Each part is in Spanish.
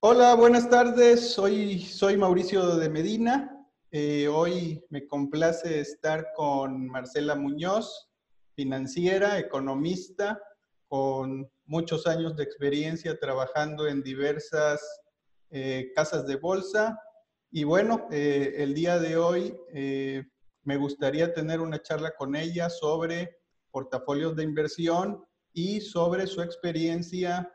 Hola, buenas tardes. Soy, soy Mauricio de Medina. Eh, hoy me complace estar con Marcela Muñoz, financiera, economista, con muchos años de experiencia trabajando en diversas eh, casas de bolsa. Y bueno, eh, el día de hoy me gustaría tener una charla con ella sobre portafolios de inversión y sobre su experiencia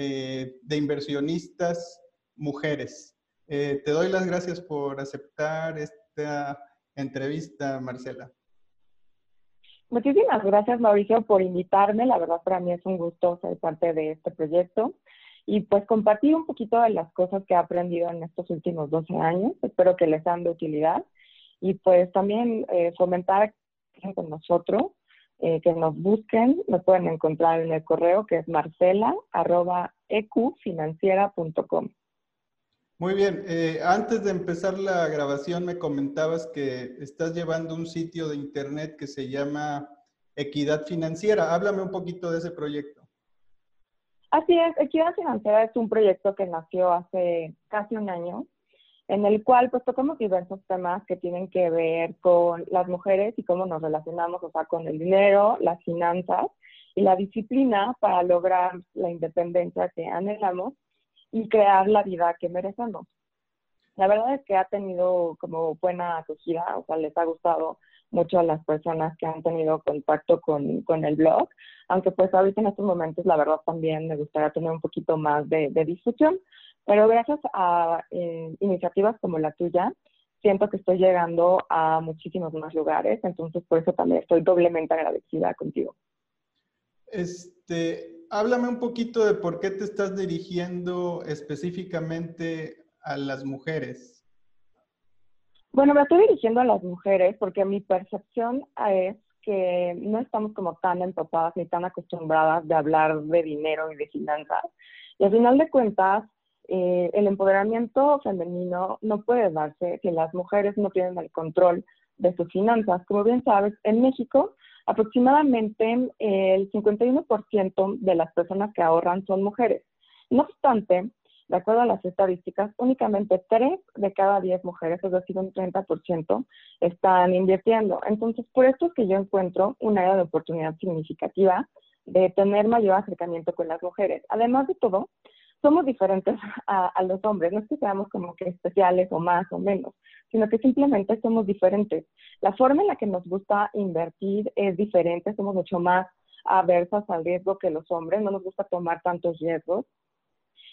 eh, de inversionistas mujeres. Eh, te doy las gracias por aceptar esta entrevista, Marcela. Muchísimas gracias, Mauricio, por invitarme. La verdad, para mí es un gusto ser parte de este proyecto y pues compartir un poquito de las cosas que he aprendido en estos últimos 12 años. Espero que les sean de utilidad y pues también eh, fomentar con nosotros eh, que nos busquen, nos pueden encontrar en el correo que es marcela.ecufinanciera.com. Muy bien, eh, antes de empezar la grabación me comentabas que estás llevando un sitio de internet que se llama Equidad Financiera. Háblame un poquito de ese proyecto. Así es, Equidad Financiera es un proyecto que nació hace casi un año en el cual pues tocamos diversos temas que tienen que ver con las mujeres y cómo nos relacionamos, o sea, con el dinero, las finanzas y la disciplina para lograr la independencia que anhelamos y crear la vida que merecemos. La verdad es que ha tenido como buena acogida, o sea, les ha gustado mucho a las personas que han tenido contacto con, con el blog, aunque pues ahorita en estos momentos la verdad también me gustaría tener un poquito más de, de discusión, pero gracias a eh, iniciativas como la tuya, siento que estoy llegando a muchísimos más lugares, entonces por eso también estoy doblemente agradecida contigo. Este, háblame un poquito de por qué te estás dirigiendo específicamente a las mujeres. Bueno, me estoy dirigiendo a las mujeres porque mi percepción es que no estamos como tan empapadas ni tan acostumbradas de hablar de dinero y de finanzas. Y al final de cuentas, eh, el empoderamiento femenino no puede darse si las mujeres no tienen el control de sus finanzas. Como bien sabes, en México aproximadamente el 51% de las personas que ahorran son mujeres. No obstante, de acuerdo a las estadísticas, únicamente 3 de cada 10 mujeres, es decir, un 30%, están invirtiendo. Entonces, por esto es que yo encuentro un área de oportunidad significativa de tener mayor acercamiento con las mujeres. Además de todo, somos diferentes a, los hombres, no es que seamos como que especiales o más o menos, sino que simplemente somos diferentes. La forma en la que nos gusta invertir es diferente, somos mucho más aversas al riesgo que los hombres, no nos gusta tomar tantos riesgos.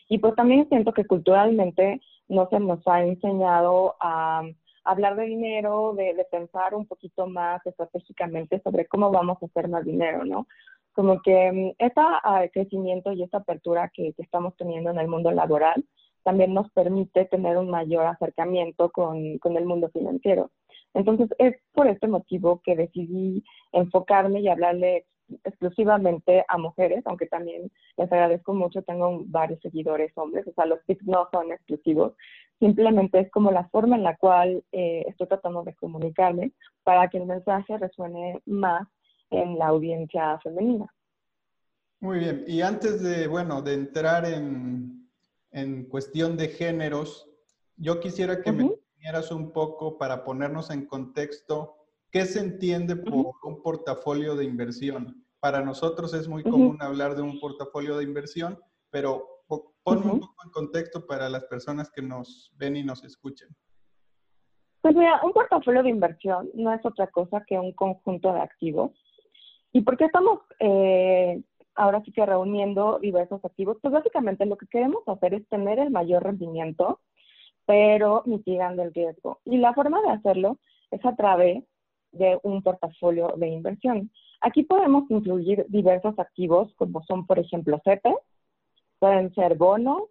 Y pues también siento que culturalmente no se nos ha enseñado a hablar de dinero, de, de, pensar un poquito más estratégicamente sobre cómo vamos a hacer más dinero, ¿no? como que este crecimiento y esta apertura que, estamos teniendo en el mundo laboral también nos permite tener un mayor acercamiento con, con, el mundo financiero. Entonces, es por este motivo que decidí enfocarme y hablarle exclusivamente a mujeres, aunque también les agradezco mucho, tengo varios seguidores hombres, o sea, los tips no son exclusivos, simplemente es como la forma en la cual eh, estoy tratando de comunicarme para que el mensaje resuene más en la audiencia femenina. Muy bien, y antes de, bueno, de entrar en, en cuestión de géneros, yo quisiera que me dijeras un poco para ponernos en contexto qué se entiende por un portafolio de inversión. Para nosotros es muy común hablar de un portafolio de inversión, pero ponme un poco en contexto para las personas que nos ven y nos escuchen. Pues mira, un portafolio de inversión no es otra cosa que un conjunto de activos ¿Y por qué estamos eh, ahora sí que reuniendo diversos activos? Pues básicamente lo que queremos hacer es tener el mayor rendimiento, pero mitigando el riesgo. Y la forma de hacerlo es a través de un portafolio de inversión. Aquí podemos incluir diversos activos como son, por ejemplo, CETES, pueden ser bonos,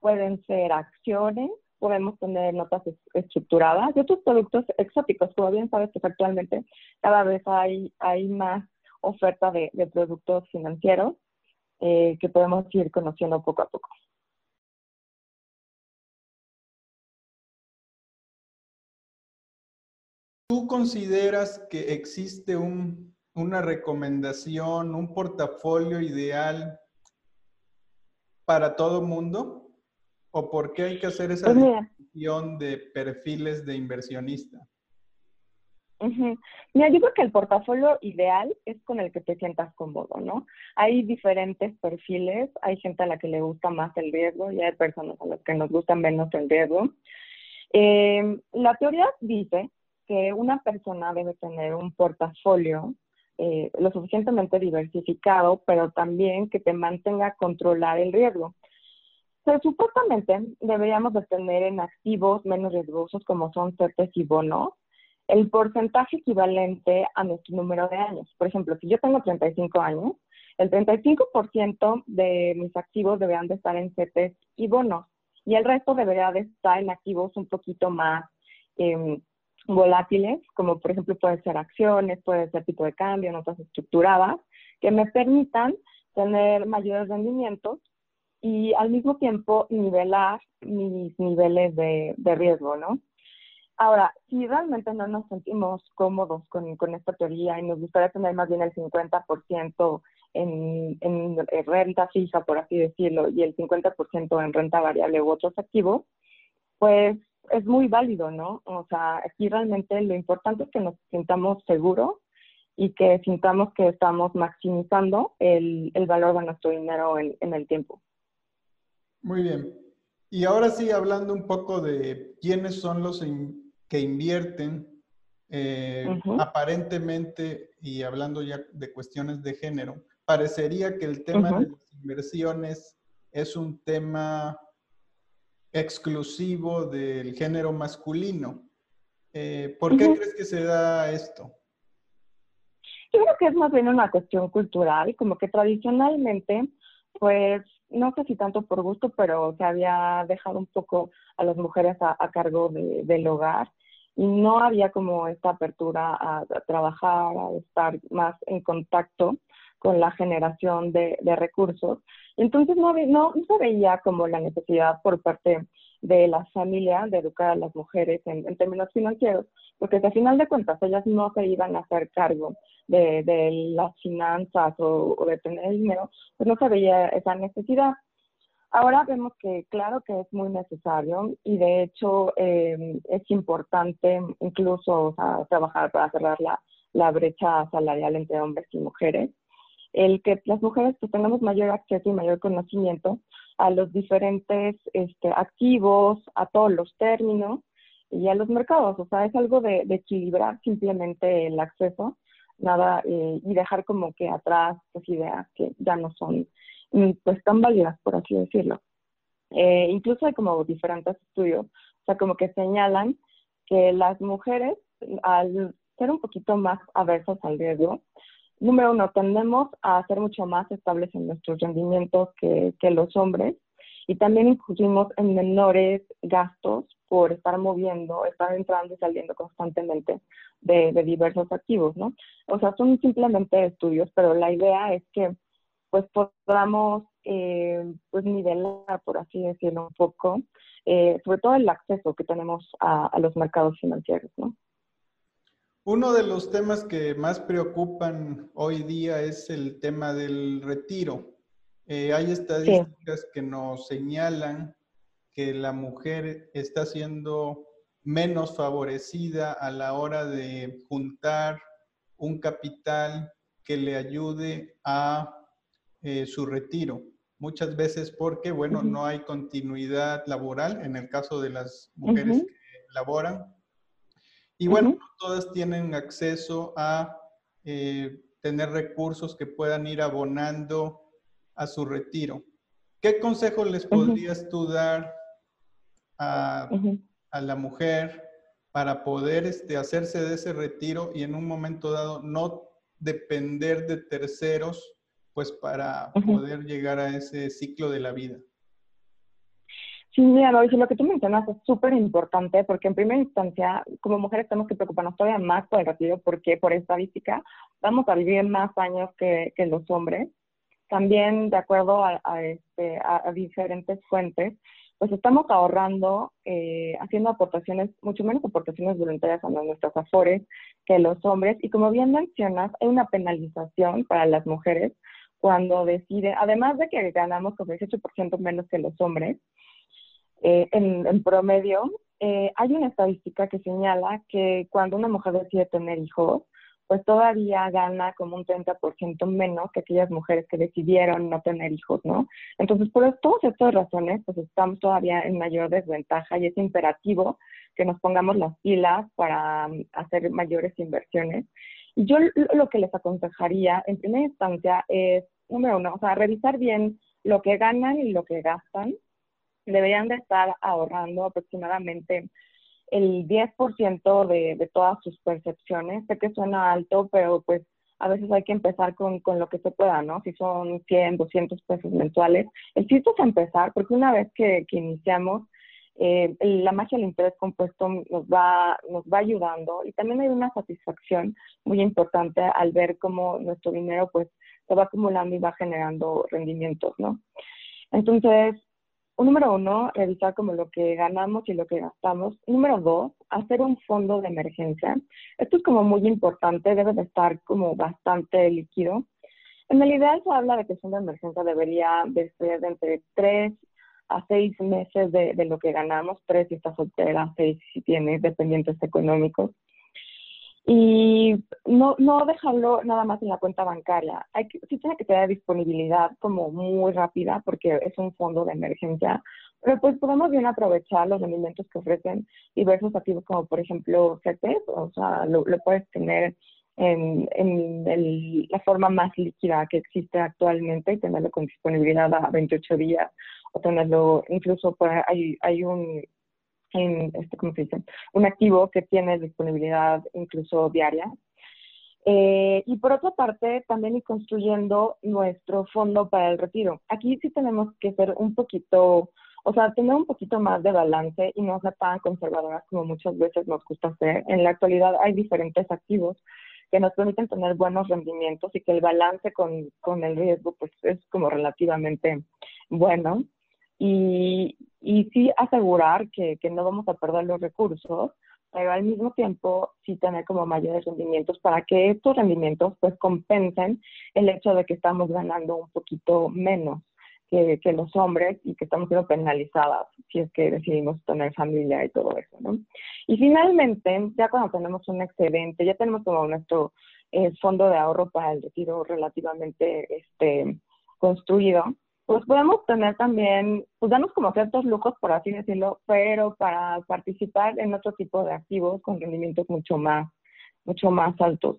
pueden ser acciones, podemos tener notas estructuradas y otros productos exóticos. Como bien sabes, que actualmente cada vez hay, hay más oferta de, productos financieros eh, que podemos ir conociendo poco a poco. Consideras que existe un, una recomendación, un portafolio ideal para todo mundo? ¿O por qué hay que hacer esa pues definición de perfiles de inversionista? Mira, yo creo que el portafolio ideal es con el que te sientas cómodo, ¿no? Hay diferentes perfiles, hay gente a la que le gusta más el riesgo y hay personas a las que nos gusta menos el riesgo. Eh, la teoría dice que una persona debe tener un portafolio eh, lo suficientemente diversificado, pero también que te mantenga controlar el riesgo. O supuestamente deberíamos de tener en activos menos riesgosos como son CETES y bonos, el porcentaje equivalente a nuestro número de años. Por ejemplo, si yo tengo 35 años, el 35% de mis activos deberían de estar en CETES y bonos y el resto debería de estar en activos un poquito más em, volátiles, como por ejemplo pueden ser acciones, puede ser tipo de cambio, notas estructuradas, que me permitan tener mayores rendimientos y al mismo tiempo nivelar mis niveles de, de riesgo, ¿no? Ahora, si realmente no nos sentimos cómodos con, con, esta teoría y nos gustaría tener más bien el 50% en, en, renta fija, por así decirlo, y el 50% en renta variable u otros activos, pues es muy válido, ¿no? O sea, aquí realmente lo importante es que nos sintamos seguros y que sintamos que estamos maximizando el, el valor de nuestro dinero en, en el tiempo. Muy bien. Y ahora sí, hablando un poco de quiénes son los que invierten, eh, aparentemente, y hablando ya de cuestiones de género, parecería que el tema de las inversiones es un tema exclusivo del género masculino. Eh, ¿Por qué crees que se da esto? Yo creo que es más bien una cuestión cultural, como que tradicionalmente, pues no sé si tanto por gusto, pero se había dejado un poco a las mujeres a, cargo del hogar y no había como esta apertura a, trabajar, a estar más en contacto con la generación de, recursos. Entonces no, no, se veía como la necesidad por parte de las familias de educar a las mujeres en, términos financieros, porque al final de cuentas ellas no se iban a hacer cargo de, las finanzas o, de tener dinero, pues no se veía esa necesidad. Ahora vemos que claro que es muy necesario y de hecho eh, es importante incluso trabajar para cerrar la, brecha salarial entre hombres y mujeres. El que las mujeres pues, tengamos mayor acceso y mayor conocimiento a los diferentes este, activos, a todos los términos y a los mercados. O sea, es algo de, equilibrar simplemente el acceso nada eh, y dejar como que atrás las ideas que ya no son pues tan válidas, por así decirlo. Eh, incluso hay como diferentes estudios, o sea, como que señalan que las mujeres, al ser un poquito más aversas al riesgo, número uno, tendemos a ser mucho más estables en nuestros rendimientos que, los hombres y también incluimos en menores gastos por estar moviendo, estar entrando y saliendo constantemente de, diversos activos, ¿no? O sea, son simplemente estudios, pero la idea es que pues podamos eh, pues nivelar, por así decirlo, un poco, eh, sobre todo el acceso que tenemos a, los mercados financieros, ¿no? Uno de los temas que más preocupan hoy día es el tema del retiro. Eh, hay estadísticas que nos señalan que la mujer está siendo menos favorecida a la hora de juntar un capital que le ayude a eh, su retiro. Muchas veces porque, bueno, no hay continuidad laboral en el caso de las mujeres que laboran. Y bueno, todas tienen acceso a eh, tener recursos que puedan ir abonando a su retiro. ¿Qué consejo les podrías tú dar a, a, la mujer para poder este, hacerse de ese retiro y en un momento dado no depender de terceros pues para poder llegar a ese ciclo de la vida. Sí, mira, Mauricio, lo que tú mencionas es súper importante porque en primera instancia, como mujeres tenemos que preocuparnos todavía más por el retiro porque por estadística vamos a vivir más años que, los hombres. También, de acuerdo a, este, a, diferentes fuentes, pues estamos ahorrando, eh, haciendo aportaciones, mucho menos aportaciones voluntarias a nuestros afores que los hombres. Y como bien mencionas, hay una penalización para las mujeres cuando decide, además de que ganamos con 18% menos que los hombres, eh, en, promedio, eh, hay una estadística que señala que cuando una mujer decide tener hijos, pues todavía gana como un 30% menos que aquellas mujeres que decidieron no tener hijos, ¿no? Entonces, por todas estas razones, pues estamos todavía en mayor desventaja y es imperativo que nos pongamos las pilas para um, hacer mayores inversiones. Y yo lo que les aconsejaría en primera instancia es, número uno, o sea, revisar bien lo que ganan y lo que gastan. Deberían de estar ahorrando aproximadamente el 10% de, de todas sus percepciones. Sé que suena alto, pero pues a veces hay que empezar con, con, lo que se pueda, ¿no? Si son 100, 200 pesos mensuales. El chiste es empezar, porque una vez que, que iniciamos, eh, la magia del interés compuesto nos va, nos va ayudando y también hay una satisfacción muy importante al ver cómo nuestro dinero pues se va acumulando y va generando rendimientos, ¿no? Entonces, número uno, revisar como lo que ganamos y lo que gastamos. Número dos, hacer un fondo de emergencia. Esto es como muy importante, debe de estar como bastante líquido. En el ideal se habla de que el fondo de emergencia debería de ser de entre tres a seis meses de, de lo que ganamos, tres si estás soltera, seis si tienes dependientes económicos y no, no dejarlo nada más en la cuenta bancaria. Hay que, sí tiene que tener disponibilidad como muy rápida porque es un fondo de emergencia, pero pues podemos bien aprovechar los alimentos que ofrecen diversos activos como por ejemplo CETES, o sea, lo, puedes tener en, en el, la forma más líquida que existe actualmente y tenerlo con disponibilidad a 28 días o tenerlo incluso por, hay, hay un en este, ¿cómo se dice? Un activo que tiene disponibilidad incluso diaria. Eh, y por otra parte, también ir construyendo nuestro fondo para el retiro. Aquí sí tenemos que ser un poquito, o sea, tener un poquito más de balance y no ser tan conservadoras como muchas veces nos gusta hacer. En la actualidad hay diferentes activos que nos permiten tener buenos rendimientos y que el balance con, con el riesgo pues es como relativamente bueno y, y sí asegurar que, que no vamos a perder los recursos, pero al mismo tiempo sí tener como mayores rendimientos para que estos rendimientos pues compensen el hecho de que estamos ganando un poquito menos que, que, los hombres y que estamos siendo penalizadas si es que decidimos tener familia y todo eso, ¿no? Y finalmente, ya cuando tenemos un excedente, ya tenemos como nuestro eh, fondo de ahorro para el retiro relativamente este, construido, pues podemos tener también, pues darnos como ciertos lujos, por así decirlo, pero para participar en otro tipo de activos con rendimientos mucho más, mucho más altos.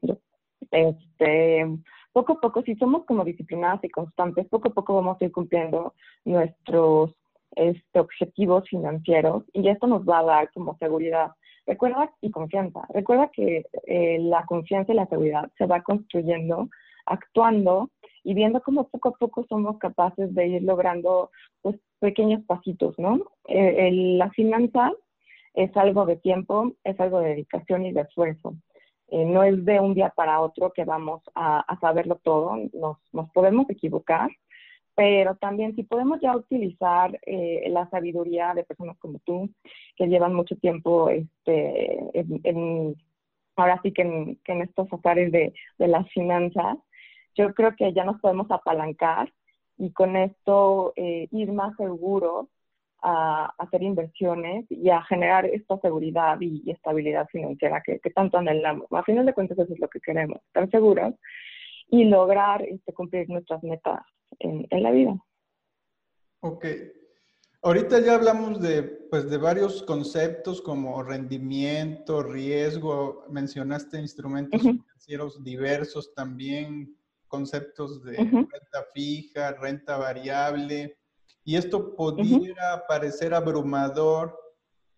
Este, poco a poco, si somos como disciplinadas y constantes, poco a poco vamos a ir cumpliendo nuestros este, objetivos financieros y esto nos va a dar como seguridad. Recuerda y confianza. Recuerda que eh, la confianza y la seguridad se va construyendo actuando y viendo cómo poco a poco somos capaces de ir logrando pues, pequeños pasitos, ¿no? Eh, la finanza es algo de tiempo, es algo de dedicación y de esfuerzo. Eh, no es de un día para otro que vamos a, saberlo todo, nos, nos, podemos equivocar, pero también si podemos ya utilizar eh, la sabiduría de personas como tú, que llevan mucho tiempo este, en, ahora sí que en, que en estos azares de, de las finanzas, yo creo que ya nos podemos apalancar y con esto eh, ir más seguros a, hacer inversiones y a generar esta seguridad y, estabilidad financiera que, tanto anhelamos. A final de cuentas eso es lo que queremos, estar seguros y lograr este, cumplir nuestras metas en, en la vida. Ok. Ahorita ya hablamos de, pues, de varios conceptos como rendimiento, riesgo, mencionaste instrumentos financieros diversos también, conceptos de renta fija, renta variable, y esto pudiera parecer abrumador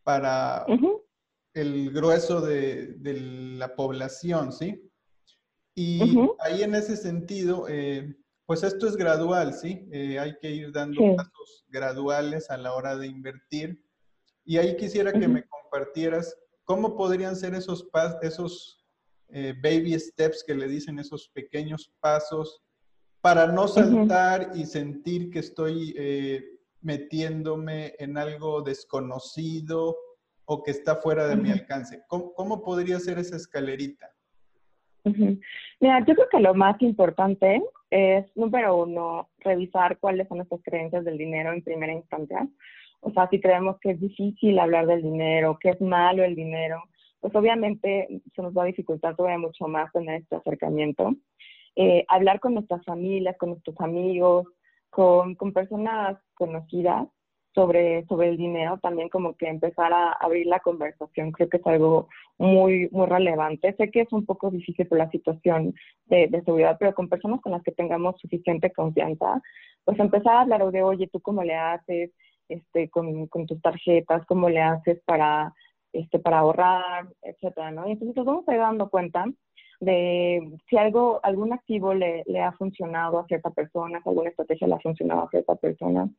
para el grueso de, la población, ¿sí? Y ahí en ese sentido, eh, pues esto es gradual, ¿sí? Eh, hay que ir dando pasos graduales a la hora de invertir. Y ahí quisiera que me compartieras cómo podrían ser esos, esos eh, baby steps que le dicen esos pequeños pasos para no saltar y sentir que estoy eh, metiéndome en algo desconocido o que está fuera de mi alcance. ¿Cómo, podría ser esa escalerita? Mira, yo creo que lo más importante es, número uno, revisar cuáles son nuestras creencias del dinero en primera instancia. O sea, si creemos que es difícil hablar del dinero, que es malo el dinero, pues obviamente se nos va a dificultar todavía mucho más en este acercamiento. Eh, hablar con nuestras familias, con nuestros amigos, con, con personas conocidas, sobre, sobre el dinero, también como que empezar a abrir la conversación, creo que es algo muy, muy relevante. Sé que es un poco difícil por la situación de, de seguridad, pero con personas con las que tengamos suficiente confianza, pues empezar a hablar de, oye, ¿tú cómo le haces este, con, con tus tarjetas? ¿Cómo le haces para, este, para ahorrar, etcétera, ¿no? Y entonces nos vamos a ir dando cuenta de si algo, algún activo le, le, ha funcionado a cierta persona, si alguna estrategia le ha funcionado a cierta persona,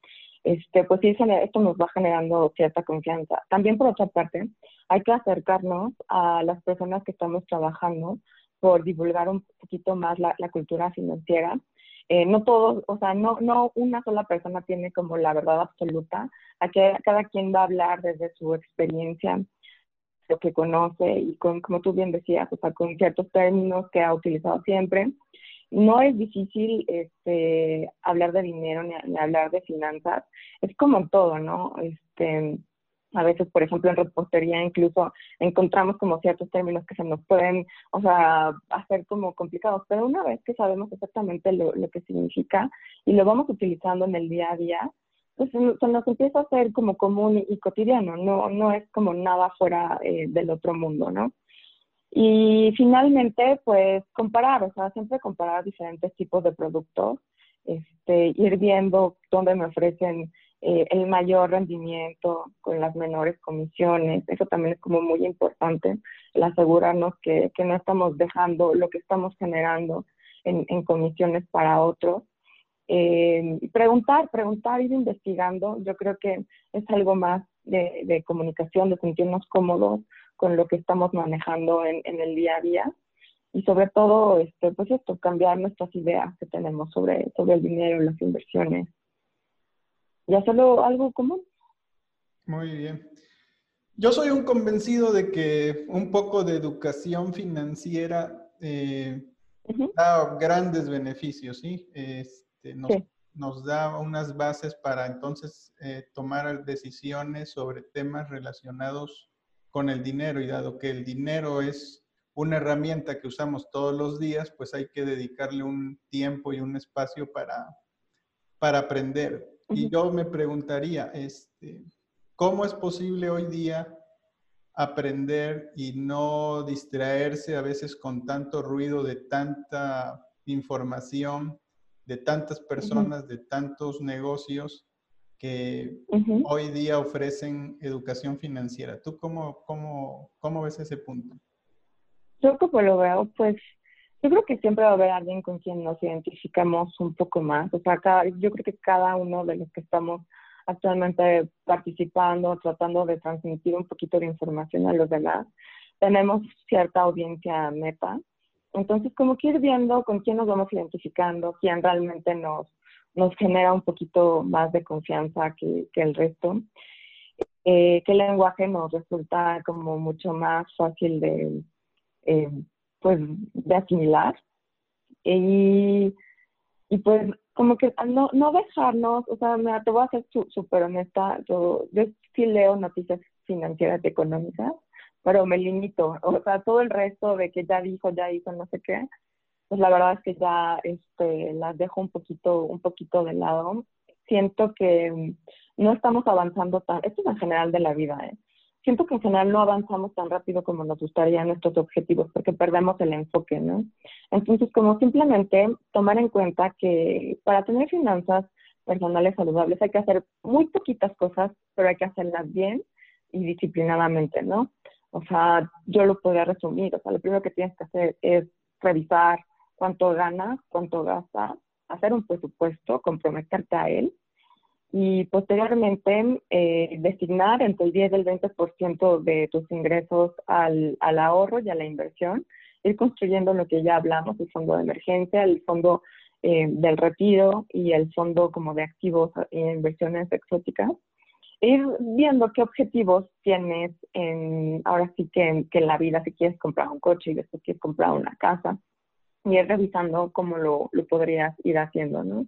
este, pues sí, esto nos va generando cierta confianza. También por otra parte, hay que acercarnos a las personas que estamos trabajando por divulgar un poquito más la, la cultura financiera. Eh, no todos, o sea, no, no una sola persona tiene como la verdad absoluta. Aquí cada quien va a hablar desde su experiencia, lo que conoce y con, como tú bien decías, o sea, con ciertos términos que ha utilizado siempre. No es difícil este, hablar de dinero ni, hablar de finanzas. Es como todo, ¿no? Este, a veces, por ejemplo, en repostería incluso encontramos como ciertos términos que se nos pueden, o sea, hacer como complicados, pero una vez que sabemos exactamente lo, lo que significa y lo vamos utilizando en el día a día, pues se nos empieza a hacer como común y, cotidiano, no, no es como nada fuera eh, del otro mundo, ¿no? Y finalmente, pues comparar, o sea, siempre comparar diferentes tipos de productos, este, ir viendo dónde me ofrecen eh, el mayor rendimiento con las menores comisiones. Eso también es como muy importante, el asegurarnos que, que no estamos dejando lo que estamos generando en, en comisiones para otros. Eh, preguntar, preguntar, ir investigando, yo creo que es algo más de, de, comunicación, de sentirnos cómodos con lo que estamos manejando en, en, el día a día y sobre todo, este, pues esto, cambiar nuestras ideas que tenemos sobre, sobre el dinero, las inversiones y hacerlo algo común. Muy bien. Yo soy un convencido de que un poco de educación financiera eh, uh -huh. da grandes beneficios, ¿sí? Es, este, nos, sí. nos, da unas bases para entonces eh, tomar decisiones sobre temas relacionados con el dinero y dado que el dinero es una herramienta que usamos todos los días, pues hay que dedicarle un tiempo y un espacio para, para aprender. Uh -huh. Y yo me preguntaría, este, ¿cómo es posible hoy día aprender y no distraerse a veces con tanto ruido de tanta información de tantas personas, uh -huh. de tantos negocios que uh -huh. hoy día ofrecen educación financiera. ¿Tú cómo, cómo, cómo ves ese punto? Yo como lo veo, pues yo creo que siempre va a haber alguien con quien nos identificamos un poco más. O sea, cada, yo creo que cada uno de los que estamos actualmente participando, tratando de transmitir un poquito de información a los demás, tenemos cierta audiencia meta entonces, como que ir viendo con quién nos vamos identificando, quién realmente nos, nos genera un poquito más de confianza que, que el resto, eh, qué lenguaje nos resulta como mucho más fácil de, eh, pues, de asimilar. Y, y pues como que no, no dejarnos, o sea, te voy a ser súper honesta, yo, yo sí leo noticias financieras y económicas, pero me limito. O sea, todo el resto de que ya dijo, ya hizo, no sé qué, pues la verdad es que ya este, las dejo un poquito, un poquito de lado. Siento que no estamos avanzando tan, esto es en general de la vida, ¿eh? Siento que en general no avanzamos tan rápido como nos gustaría en nuestros objetivos porque perdemos el enfoque, ¿no? Entonces, como simplemente tomar en cuenta que para tener finanzas personales saludables hay que hacer muy poquitas cosas, pero hay que hacerlas bien y disciplinadamente, ¿no? O sea, yo lo podría resumir. O sea, lo primero que tienes que hacer es revisar cuánto ganas, cuánto gastas, hacer un presupuesto, comprometerte a él y posteriormente eh, designar entre el 10 y el 20% de tus ingresos al, ahorro y a la inversión, ir construyendo lo que ya hablamos, el fondo de emergencia, el fondo eh, del retiro y el fondo como de activos e inversiones exóticas ir viendo qué objetivos tienes en, ahora sí que en, que en la vida, si quieres comprar un coche y después quieres comprar una casa, y ir revisando cómo lo, lo podrías ir haciendo, ¿no?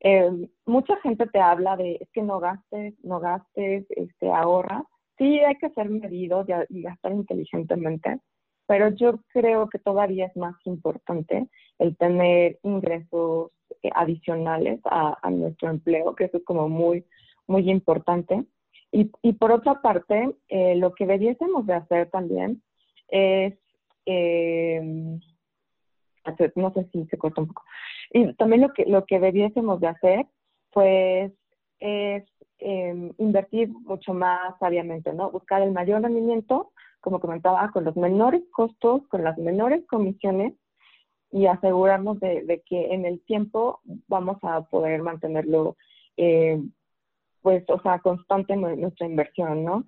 Eh, mucha gente te habla de, es que no gastes, no gastes, este, ahorra. Sí, hay que ser medidos y, gastar inteligentemente, pero yo creo que todavía es más importante el tener ingresos eh, adicionales a, nuestro empleo, que eso es como muy, muy importante. Y, y por otra parte, eh, lo que debiésemos de hacer también es, eh, no sé si se corta un poco, y también lo que, lo que debiésemos de hacer, pues, es em, invertir mucho más sabiamente, ¿no? Buscar el mayor rendimiento, como comentaba, con los menores costos, con las menores comisiones y asegurarnos de, que en el tiempo vamos a poder mantenerlo, eh, pues, o sea, constante nuestra inversión, ¿no?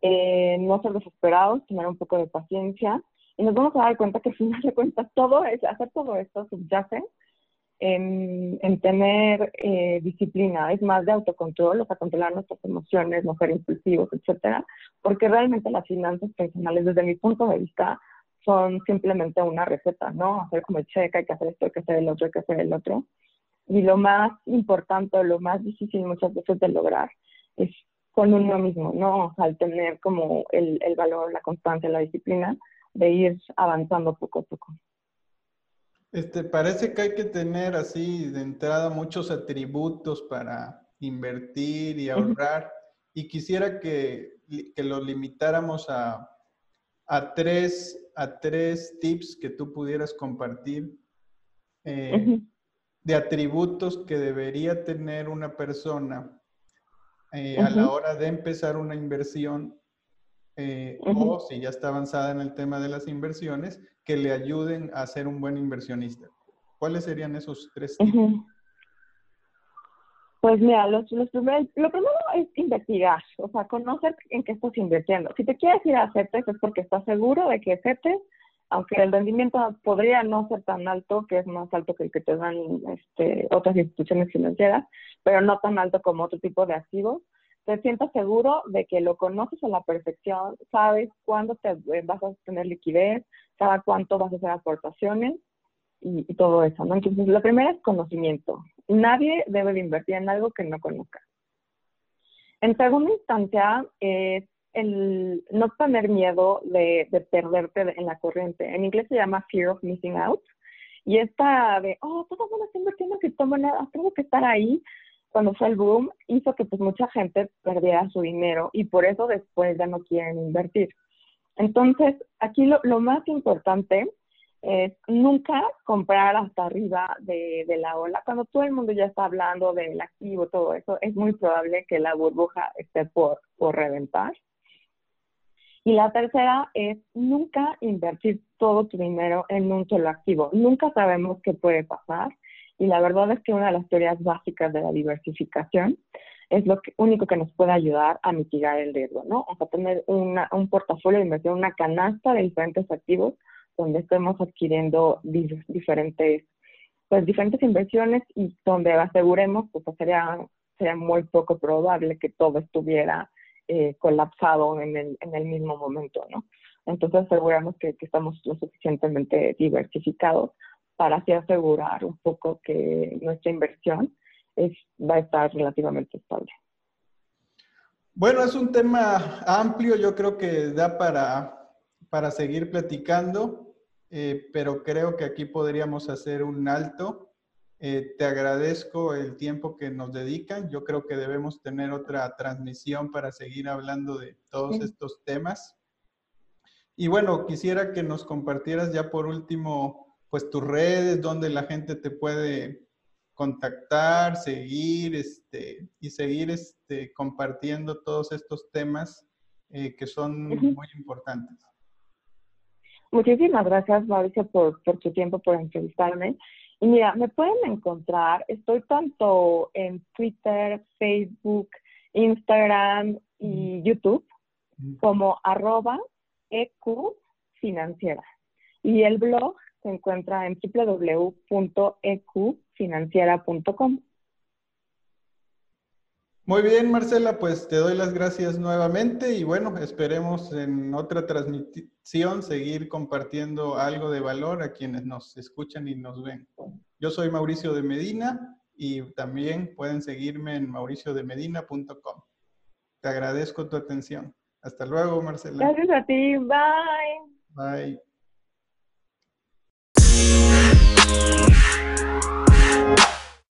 Eh, no ser desesperados, tener un poco de paciencia y nos vamos a dar cuenta que al final de cuentas todo es, hacer todo esto subyace en, en tener eh, disciplina, es más de autocontrol, o sea, controlar nuestras emociones, no ser impulsivos, etcétera, porque realmente las finanzas personales, desde mi punto de vista, son simplemente una receta, ¿no? Hacer como el cheque, hay que hacer esto, hay que hacer el otro, hay que hacer el otro. Y lo más importante, lo más difícil muchas veces de lograr es con uno mismo, ¿no? al tener como el, el valor, la constancia, la disciplina de ir avanzando poco a poco. Este, parece que hay que tener así de entrada muchos atributos para invertir y ahorrar. Y quisiera que, que los limitáramos a, a, tres, a tres tips que tú pudieras compartir eh, de atributos que debería tener una persona eh, a la hora de empezar una inversión eh, o si ya está avanzada en el tema de las inversiones, que le ayuden a ser un buen inversionista. ¿Cuáles serían esos tres tipos? Pues mira, los, los primeros, lo primero es investigar, o sea, conocer en qué estás invirtiendo. Si te quieres ir a CETES es porque estás seguro de que CETES, aunque el rendimiento podría no ser tan alto, que es más alto que el que te dan este, otras instituciones financieras, pero no tan alto como otro tipo de activos, te sientas seguro de que lo conoces a la perfección, sabes cuándo te eh, vas a tener liquidez, sabes cuánto vas a hacer aportaciones y, todo eso, ¿no? Entonces, lo primero es conocimiento. Nadie debe de invertir en algo que no conozca. En segunda instancia, es el no tener miedo de, de perderte en la corriente. En inglés se llama fear of missing out. Y esta de, oh, todo el mundo está invirtiendo en criptomonedas, tengo que estar ahí cuando fue el boom, hizo que pues mucha gente perdiera su dinero y por eso después ya no quieren invertir. Entonces, aquí lo, más importante es nunca comprar hasta arriba de, la ola. Cuando todo el mundo ya está hablando del activo, todo eso, es muy probable que la burbuja esté por, por reventar. Y la tercera es nunca invertir todo tu dinero en un solo activo. Nunca sabemos qué puede pasar. Y la verdad es que una de las teorías básicas de la diversificación es lo único que nos puede ayudar a mitigar el riesgo, ¿no? O sea, tener una, un portafolio de inversión, una canasta de diferentes activos donde estemos adquiriendo diferentes, pues, diferentes inversiones y donde aseguremos, pues sería, sería muy poco probable que todo estuviera eh, colapsado en el, mismo momento, ¿no? Entonces aseguramos que, que estamos lo suficientemente diversificados para así asegurar un poco que nuestra inversión va a estar relativamente estable. Bueno, es un tema amplio, yo creo que da para, para seguir platicando, eh, pero creo que aquí podríamos hacer un alto. Eh, te agradezco el tiempo que nos dedican. Yo creo que debemos tener otra transmisión para seguir hablando de todos estos temas. Y bueno, quisiera que nos compartieras ya por último pues tus redes, donde la gente te puede contactar, seguir este, y seguir este, compartiendo todos estos temas eh, que son muy importantes. Muchísimas gracias, Mauricio, por, por tu tiempo, por entrevistarme. Y mira, me pueden encontrar, estoy tanto en Twitter, Facebook, Instagram y YouTube como arroba ecufinanciera. Y el blog se encuentra en www.eqfinanciera.com. Muy bien, Marcela, pues te doy las gracias nuevamente y bueno, esperemos en otra transmisión seguir compartiendo algo de valor a quienes nos escuchan y nos ven. Yo soy Mauricio de Medina y también pueden seguirme en mauriciodemedina.com. Te agradezco tu atención. Hasta luego, Marcela. Gracias a ti. Bye. Bye.